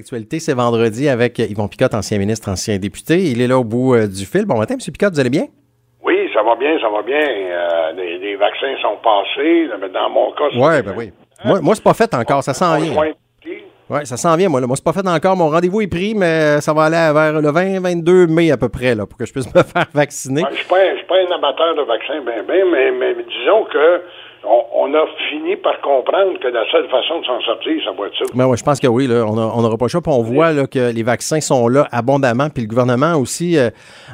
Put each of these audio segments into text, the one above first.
L'actualité, c'est vendredi avec Yvon Picotte, ancien ministre, ancien député. Il est là au bout euh, du fil. Bon matin, M. Picotte, vous allez bien? Oui, ça va bien, ça va bien. Euh, les, vaccins sont passés. Dans mon cas, ouais, ben oui. Moi, moi c'est pas fait encore. Ça sent rien. Oui, ça s'en vient, moi. Là. Moi, c'est pas fait encore. Mon rendez-vous est pris, mais ça va aller vers le 20-22 mai à peu près, là, pour que je puisse me faire vacciner. je ne suis pas, un amateur de vaccins, ben, ben, mais, mais disons que on, a fini par comprendre que la seule façon de s'en sortir, ça va être ça. Ben ouais, je pense que oui. Là, on n'aura pas le choix. on voit là, que les vaccins sont là abondamment. Puis le gouvernement aussi. Euh,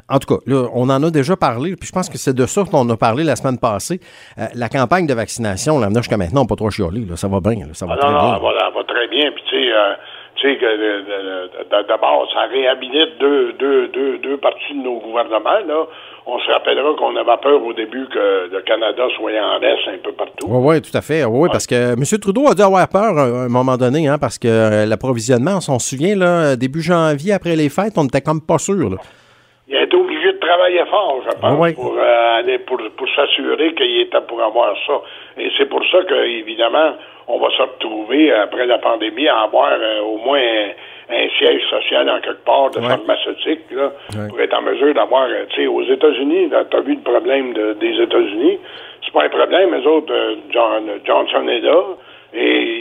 en tout cas, là, on en a déjà parlé. Puis je pense que c'est de ça qu'on a parlé la semaine passée. Euh, la campagne de vaccination, là, jusqu'à maintenant, on pas trop. Là, ça va bien. ça va ah, très non, bien. Non, va, va, très bien. Puis tu sais. Euh, tu sais que d'abord, ça réhabilite deux, deux, deux, deux parties de nos gouvernements. Là. On se rappellera qu'on avait peur au début que le Canada soit en laisse un peu partout. Oui, oui, tout à fait. Oui, parce que M. Trudeau a dû avoir peur à un moment donné, hein, parce que euh, l'approvisionnement, on s'en souvient, là, début janvier, après les fêtes, on n'était comme pas sûr. Il a été obligé de travailler fort, je pense, pour euh, aller pour, pour s'assurer qu'il était pour avoir ça. Et c'est pour ça que, évidemment, on va se retrouver après la pandémie à avoir euh, au moins un siège social en quelque part de pharmaceutique là, pour être en mesure d'avoir, euh, tu sais, aux États-Unis, tu as vu le problème des États-Unis, c'est pas un problème, les autres, euh, John, Johnson est là, et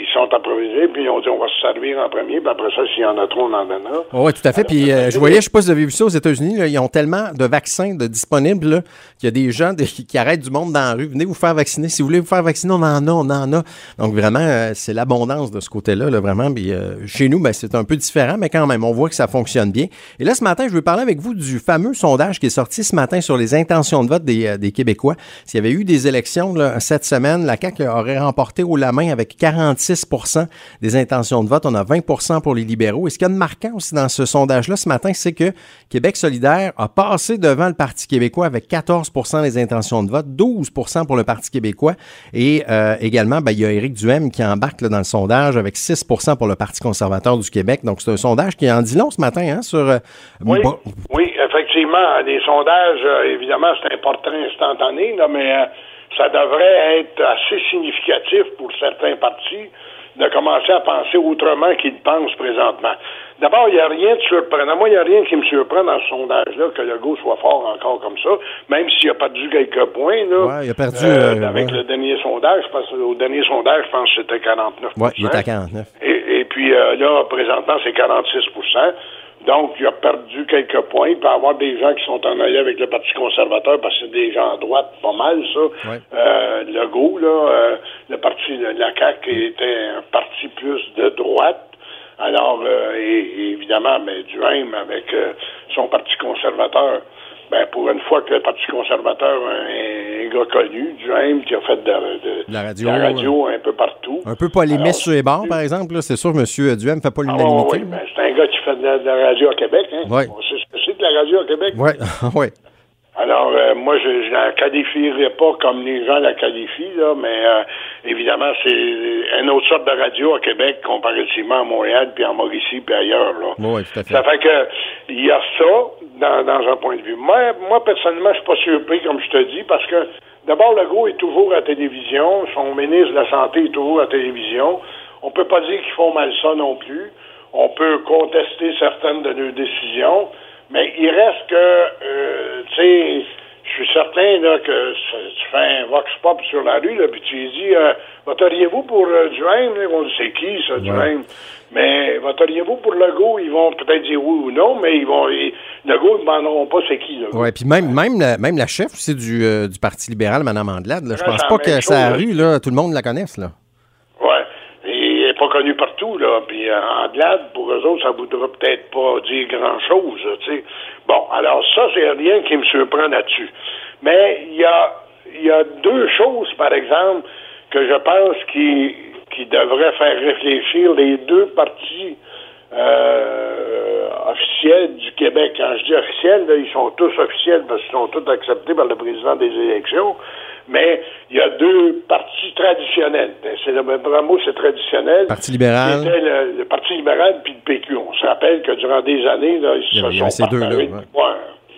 ils sont approvisés, puis on dit on va se servir en premier, puis après ça, s'il y en a trop, on en donnera. Oh, oui, tout à fait. puis euh, je voyais, je ne sais pas si vous avez vu ça aux États-Unis, ils ont tellement de vaccins de disponibles qu'il y a des gens qui arrêtent du monde dans la rue. Venez vous faire vacciner. Si vous voulez vous faire vacciner, on en a, on en a. Donc vraiment, euh, c'est l'abondance de ce côté-là, là, vraiment. Puis, euh, chez nous, ben, c'est un peu différent, mais quand même, on voit que ça fonctionne bien. Et là, ce matin, je veux parler avec vous du fameux sondage qui est sorti ce matin sur les intentions de vote des, des Québécois. S'il y avait eu des élections là, cette semaine, la CAQ aurait remporté au la main avec 46% des intentions de vote. On a 20 pour les libéraux. Et ce qu'il y a de marquant aussi dans ce sondage-là ce matin, c'est que Québec solidaire a passé devant le Parti québécois avec 14% des intentions de vote, 12 pour le Parti québécois. Et euh, également, ben, il y a Éric Duhem qui embarque dans le sondage avec 6 pour le Parti conservateur du Québec. Donc, c'est un sondage qui en dit long ce matin hein, sur... Euh, oui, oui, effectivement. Les sondages, euh, évidemment, c'est un portrait instantané, là, mais ça devrait être assez significatif pour certains partis de commencer à penser autrement qu'ils pensent présentement. D'abord, il n'y a rien de surprenant. Moi, il n'y a rien qui me surprend dans ce sondage-là que le go soit fort encore comme ça, même s'il a perdu quelques points. Là, ouais, il a perdu. Euh, euh, avec le dernier sondage, pense, au dernier sondage, je pense que c'était 49 Oui, il est à 49 Et, et puis euh, là, présentement, c'est 46 donc, il a perdu quelques points. Il peut y avoir des gens qui sont en ailleurs avec le Parti conservateur parce que c'est des gens à droite, pas mal, ça. Euh, le GO, là, euh, le parti de la CAQ était un parti plus de droite. Alors, euh, et, évidemment, mais Duhaime avec son parti conservateur, ben, pour une fois que le Parti conservateur est un gars connu, Duhaime, qui a fait de, la, radio, un peu partout. Un peu polémiste sur les bords, par exemple. C'est sûr, M. Duhaime ne fait pas ah, l'unanimité. ben, c'est de la, radio à Québec. Hein? On sait ce que c'est de la radio à Québec. Oui, oui. Alors, euh, moi, je ne la qualifierais pas comme les gens la qualifient, là, mais euh, évidemment, c'est une autre sorte de radio à Québec comparativement à Montréal, puis en Mauricie, puis ailleurs. Là. Oui, tout à fait. Ça fait que il y a ça dans, dans un point de vue. Moi, moi personnellement, je suis pas surpris, comme je te dis, parce que d'abord, le gros est toujours à télévision, son ministre de la Santé est toujours à télévision. On peut pas dire qu'ils font mal ça non plus. On peut contester certaines de leurs décisions. Mais il reste que, euh, tu sais, je suis certain là, que tu fais un vox pop sur la rue, là, puis tu lui dis euh, Voteriez-vous pour euh, Duhaime? Ils vont dire c'est qui ça, Duhaime? Mais voteriez-vous pour Legault? Ils vont peut-être dire oui ou non, mais ils vont. Ils, Legault, ils ne demanderont pas c'est qui. Oui, puis même, même, la, même la chef aussi du, euh, du Parti libéral, Mme Andelade, là, je pense pas que sa rue, là, tout le monde la connaisse, là pas connu partout, là. Puis euh, en glade, pour eux autres, ça voudra peut-être pas dire grand-chose, tu sais. Bon, alors ça, c'est rien qui me surprend là-dessus. Mais il y a, y a deux choses, par exemple, que je pense qui, qui devraient faire réfléchir les deux partis euh, officiels du Québec. Quand je dis officiels, ils sont tous officiels parce qu'ils sont tous acceptés par le président des élections mais il y a deux partis traditionnels. Ben, c'est le même mot, c'est traditionnel. Parti libéral. C'était le, Parti libéral puis le PQ. On se rappelle que durant des années, là, ils se sont ces deux là,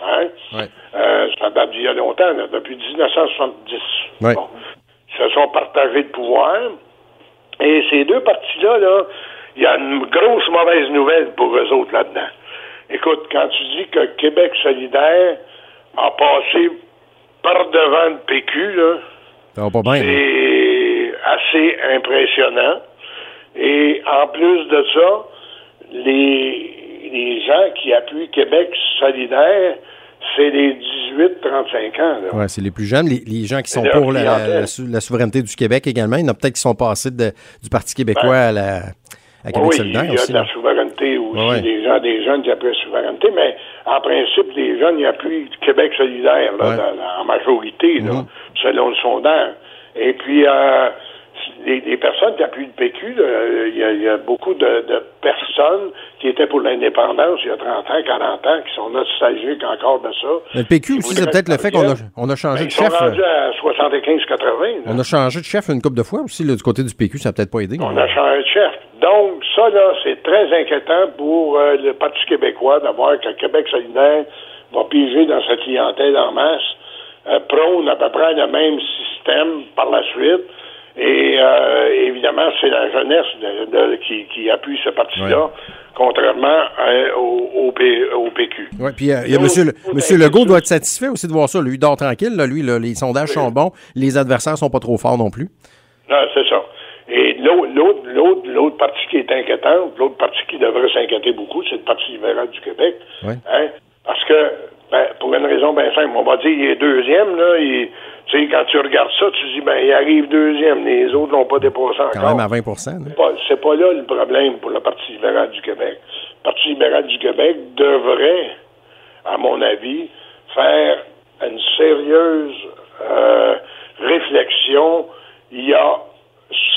hein? euh, ça date d'il y a longtemps, depuis 1970. Bon. Ils se sont partagés le pouvoir. Et ces deux partis-là, là, il y a une grosse mauvaise nouvelle pour eux autres là-dedans. Écoute, quand tu dis que Québec solidaire a passé par devant le PQ, là, c'est assez impressionnant. Et en plus de ça, les, les gens qui appuient Québec solidaire, c'est les 18-35 ans. Oui, c'est les plus jeunes. Les, gens qui sont pour la, souveraineté du Québec également. Il y en a peut-être qui sont passés du Parti québécois à la à Québec oui, solidaire il y a de la souveraineté aussi. Des gens, des jeunes qui appuient la souveraineté, mais en principe, les jeunes, ils appuient Québec solidaire en majorité, là, mm-hmm. selon le sondage. Et puis, euh, les, personnes qui appuient le PQ, il y, a beaucoup de, personnes qui étaient pour l'indépendance il y a 30 ans, 40 ans, qui sont nostalgiques encore de ça. Le PQ aussi, c'est peut-être le fait qu'on a, on a changé ben, de chef. Sont rendus à 75-80. On a changé de chef une couple de fois aussi, du côté du PQ, ça n'a peut-être pas aidé. On a changé de chef. Donc, ça, là, c'est très inquiétant pour euh, le Parti québécois d'avoir que Québec solidaire va piger dans sa clientèle en masse, euh, prône à peu près le même système par la suite. Et euh, évidemment, c'est la jeunesse qui, qui, appuie ce parti-là, contrairement au, PQ. Oui, puis euh, monsieur, monsieur Legault doit être satisfait aussi de voir ça. Lui, il dort tranquille. lui, les sondages sont bons. Les adversaires sont pas trop forts non plus. Non, c'est ça. Et l'autre parti qui est inquiétant, l'autre parti qui devrait s'inquiéter beaucoup, c'est le Parti libéral du Québec. Hein? Parce que, ben, pour une raison bien simple, on va dire il est deuxième, là, il, tu sais, quand tu regardes ça, tu dis, ben, il arrive deuxième, les autres n'ont pas dépassé encore. Quand même à 20 C'est pas, là le problème pour le Parti libéral du Québec. Le Parti libéral du Québec devrait, à mon avis, faire une sérieuse euh, réflexion. Il y a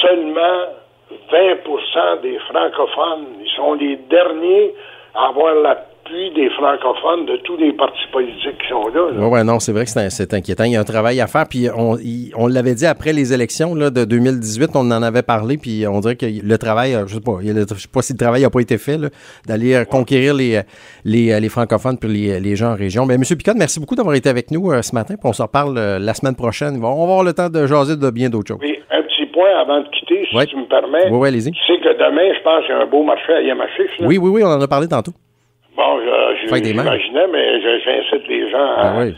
seulement 20% des francophones. Ils sont les derniers à avoir la des francophones de tous les partis politiques qui sont là. Oui, ouais, non, c'est vrai que c'est inquiétant. Il y a un travail à faire. Puis on, on l'avait dit après les élections là, de 2018, on en avait parlé. Puis on dirait que le travail, je ne sais pas, je sais pas si le travail n'a pas été fait, d'aller euh, conquérir les, les, les, francophones puis les, les, gens en région. Mais M. Picard, merci beaucoup d'avoir été avec nous euh, ce matin. Puis on se reparle euh, la semaine prochaine. On va avoir le temps de jaser de bien d'autres choses. Oui, un petit point avant de quitter, si tu me permets. Oui, oui, allez-y. Tu sais que demain, je pense qu'il y a un beau marché à Yamachiche. Oui, oui, oui, on en a parlé tantôt. Bon, j'imaginais, mais j'incite les gens à ben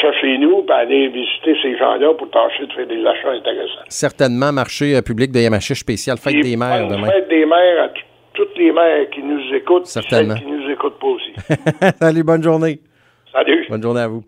chercher nous et aller visiter ces gens-là pour tâcher de faire des achats intéressants. Certainement, marché euh, public de Yamachiche spécial, fête des mères demain. Fête des mères à toutes les mères qui nous écoutent, Certainement. celles qui nous écoutent pas aussi. Salut, bonne journée. Salut. Bonne journée à vous.